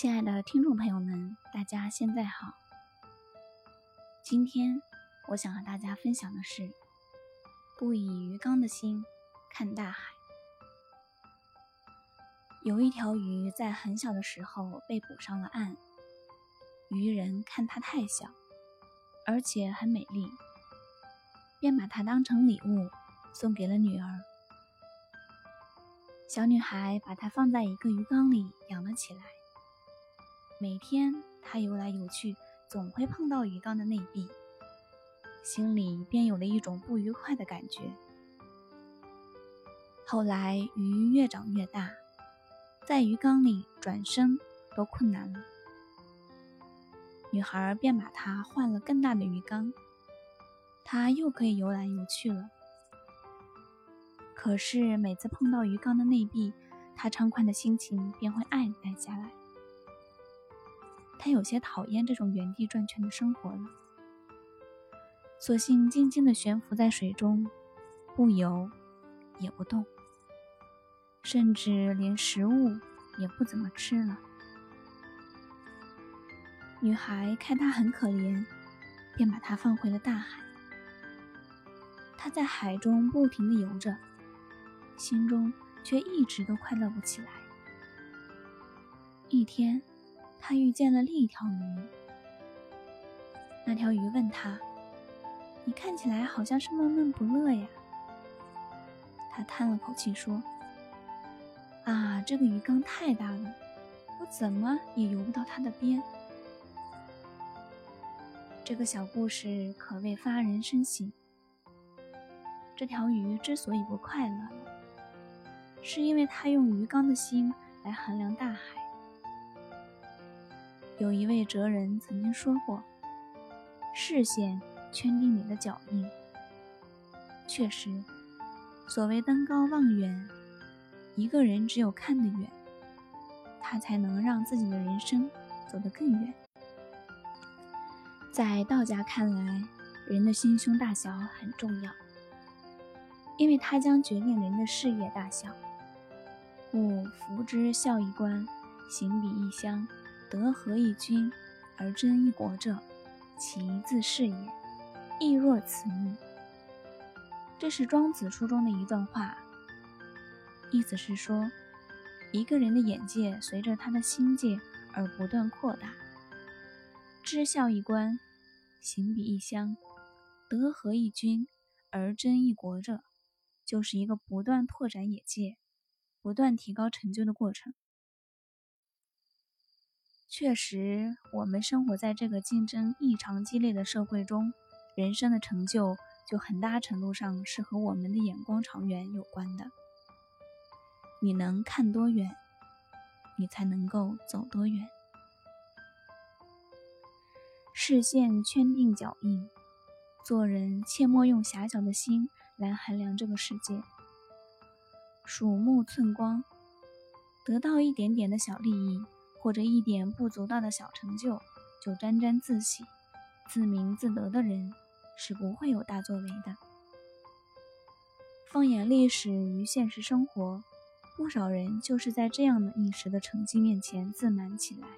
亲爱的听众朋友们，大家现在好。今天我想和大家分享的是：不以鱼缸的心看大海。有一条鱼在很小的时候被捕上了岸，渔人看它太小，而且很美丽，便把它当成礼物送给了女儿。小女孩把它放在一个鱼缸里养了起来。每天，他游来游去，总会碰到鱼缸的内壁，心里便有了一种不愉快的感觉。后来，鱼越长越大，在鱼缸里转身都困难了。女孩便把它换了更大的鱼缸，它又可以游来游去了。可是，每次碰到鱼缸的内壁，她畅快的心情便会黯淡下来。他有些讨厌这种原地转圈的生活了，索性静静地悬浮在水中，不游，也不动，甚至连食物也不怎么吃了。女孩看他很可怜，便把他放回了大海。他在海中不停地游着，心中却一直都快乐不起来。一天。他遇见了另一条鱼，那条鱼问他：“你看起来好像是闷闷不乐呀。”他叹了口气说：“啊，这个鱼缸太大了，我怎么也游不到它的边。”这个小故事可谓发人深省。这条鱼之所以不快乐，是因为它用鱼缸的心来衡量大海。有一位哲人曾经说过：“视线圈定你的脚印。”确实，所谓登高望远，一个人只有看得远，他才能让自己的人生走得更远。在道家看来，人的心胸大小很重要，因为它将决定人的事业大小。故福之孝一官，行比一乡。德合一君而争一国者，其自是也。亦若此矣。这是庄子书中的一段话，意思是说，一个人的眼界随着他的心界而不断扩大。知孝一官，行比一乡，德合一君而争一国者，就是一个不断拓展眼界、不断提高成就的过程。确实，我们生活在这个竞争异常激烈的社会中，人生的成就就很大程度上是和我们的眼光长远有关的。你能看多远，你才能够走多远。视线圈定脚印，做人切莫用狭小的心来衡量这个世界。鼠目寸光，得到一点点的小利益。或者一点不足道的小成就就沾沾自喜、自鸣自得的人，是不会有大作为的。放眼历史与现实生活，不少人就是在这样的一时的成绩面前自满起来，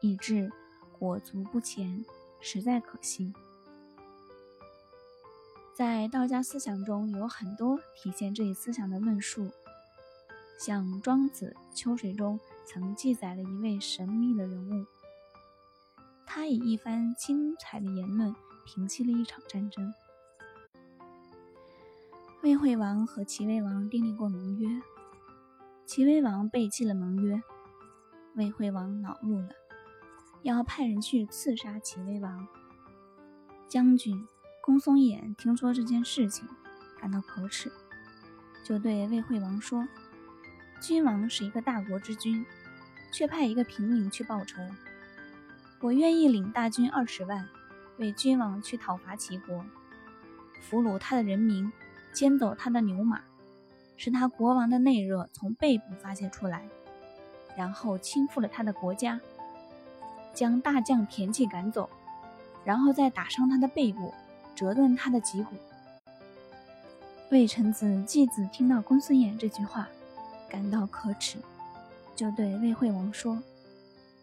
以致裹足不前，实在可惜。在道家思想中有很多体现这一思想的论述，像《庄子·秋水》中。曾记载了一位神秘的人物，他以一番精彩的言论平息了一场战争。魏惠王和齐威王订立过盟约，齐威王背弃了盟约，魏惠王恼怒了，要派人去刺杀齐威王。将军公松衍听说这件事情，感到可耻，就对魏惠王说：“君王是一个大国之君。”却派一个平民去报仇。我愿意领大军二十万，为君王去讨伐齐国，俘虏他的人民，牵走他的牛马，使他国王的内热从背部发泄出来，然后倾覆了他的国家，将大将田忌赶走，然后再打伤他的背部，折断他的脊骨。魏臣子季子听到公孙衍这句话，感到可耻。就对魏惠王说：“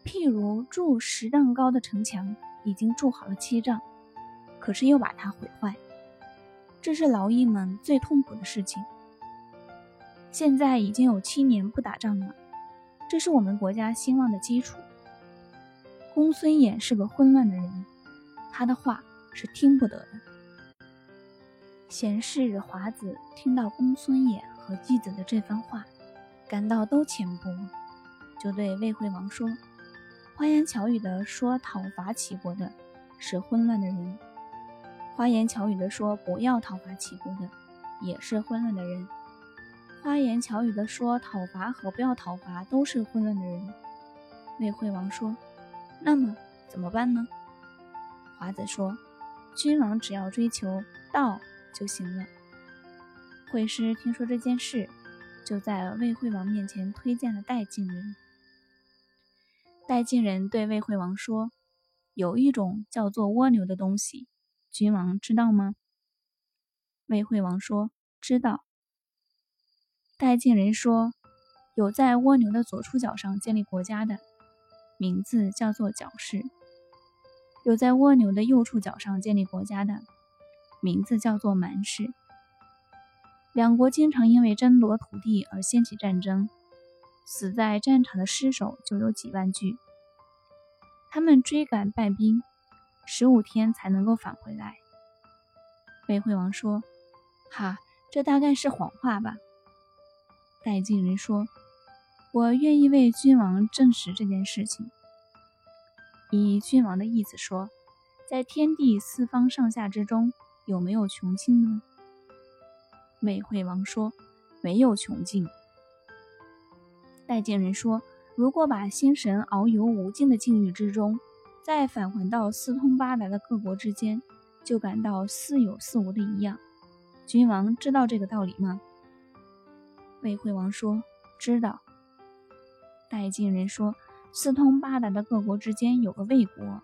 譬如筑十丈高的城墙，已经筑好了七丈，可是又把它毁坏，这是劳役们最痛苦的事情。现在已经有七年不打仗了，这是我们国家兴旺的基础。公孙衍是个混乱的人，他的话是听不得的。贤士华子听到公孙衍和季子的这番话，感到都浅薄，就对魏惠王说：“花言巧语的说讨伐齐国的是混乱的人，花言巧语的说不要讨伐齐国的也是混乱的人，花言巧语的说讨伐和不要讨伐都是混乱的人。”魏惠王说。那么怎么办呢？华子说：“君王只要追求道就行了。”惠师听说这件事，就在魏惠王面前推荐了戴敬人。戴敬人对魏惠王说：“有一种叫做蜗牛的东西，君王知道吗？”魏惠王说：“知道。”戴敬人说：“有在蜗牛的左触角上建立国家的。”名字叫做角氏，有在蜗牛的右触角上建立国家的，名字叫做蛮氏。两国经常因为争夺土地而掀起战争，死在战场的尸首就有几万具。他们追赶败兵，十五天才能够返回来。魏惠王说：“哈，这大概是谎话吧？”戴敬人说。我愿意为君王证实这件事情。以君王的意思说，在天地四方上下之中，有没有穷尽呢？魏惠王说：“没有穷尽。”戴敬人说：“如果把心神遨游无尽的境遇之中，再返还到四通八达的各国之间，就感到似有似无的一样。君王知道这个道理吗？”魏惠王说：“知道。”戴敬人说：“四通八达的各国之间有个魏国，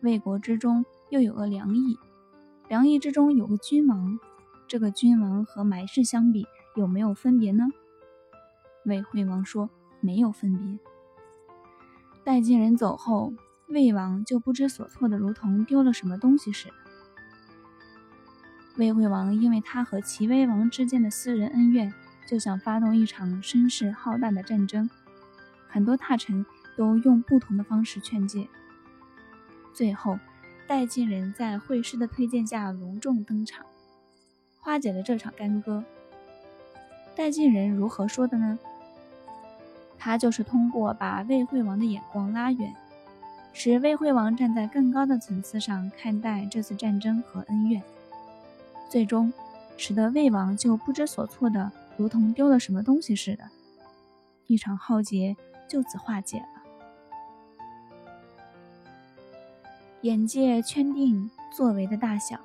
魏国之中又有个梁邑，梁邑之中有个君王。这个君王和埋氏相比，有没有分别呢？”魏惠王说：“没有分别。”戴敬人走后，魏王就不知所措的，如同丢了什么东西似的。魏惠王因为他和齐威王之间的私人恩怨，就想发动一场声势浩大的战争。很多大臣都用不同的方式劝诫，最后，戴敬人在会师的推荐下隆重登场，化解了这场干戈。戴敬人如何说的呢？他就是通过把魏惠王的眼光拉远，使魏惠王站在更高的层次上看待这次战争和恩怨，最终使得魏王就不知所措的，如同丢了什么东西似的，一场浩劫。就此化解了。眼界圈定作为的大小，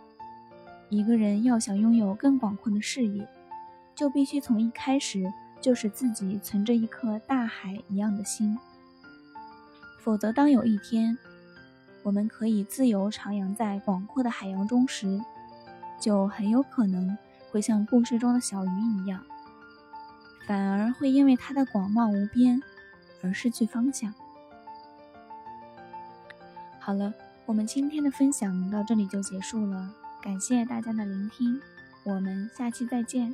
一个人要想拥有更广阔的视野，就必须从一开始就使自己存着一颗大海一样的心。否则，当有一天我们可以自由徜徉在广阔的海洋中时，就很有可能会像故事中的小鱼一样，反而会因为它的广袤无边。而失去方向。好了，我们今天的分享到这里就结束了，感谢大家的聆听，我们下期再见。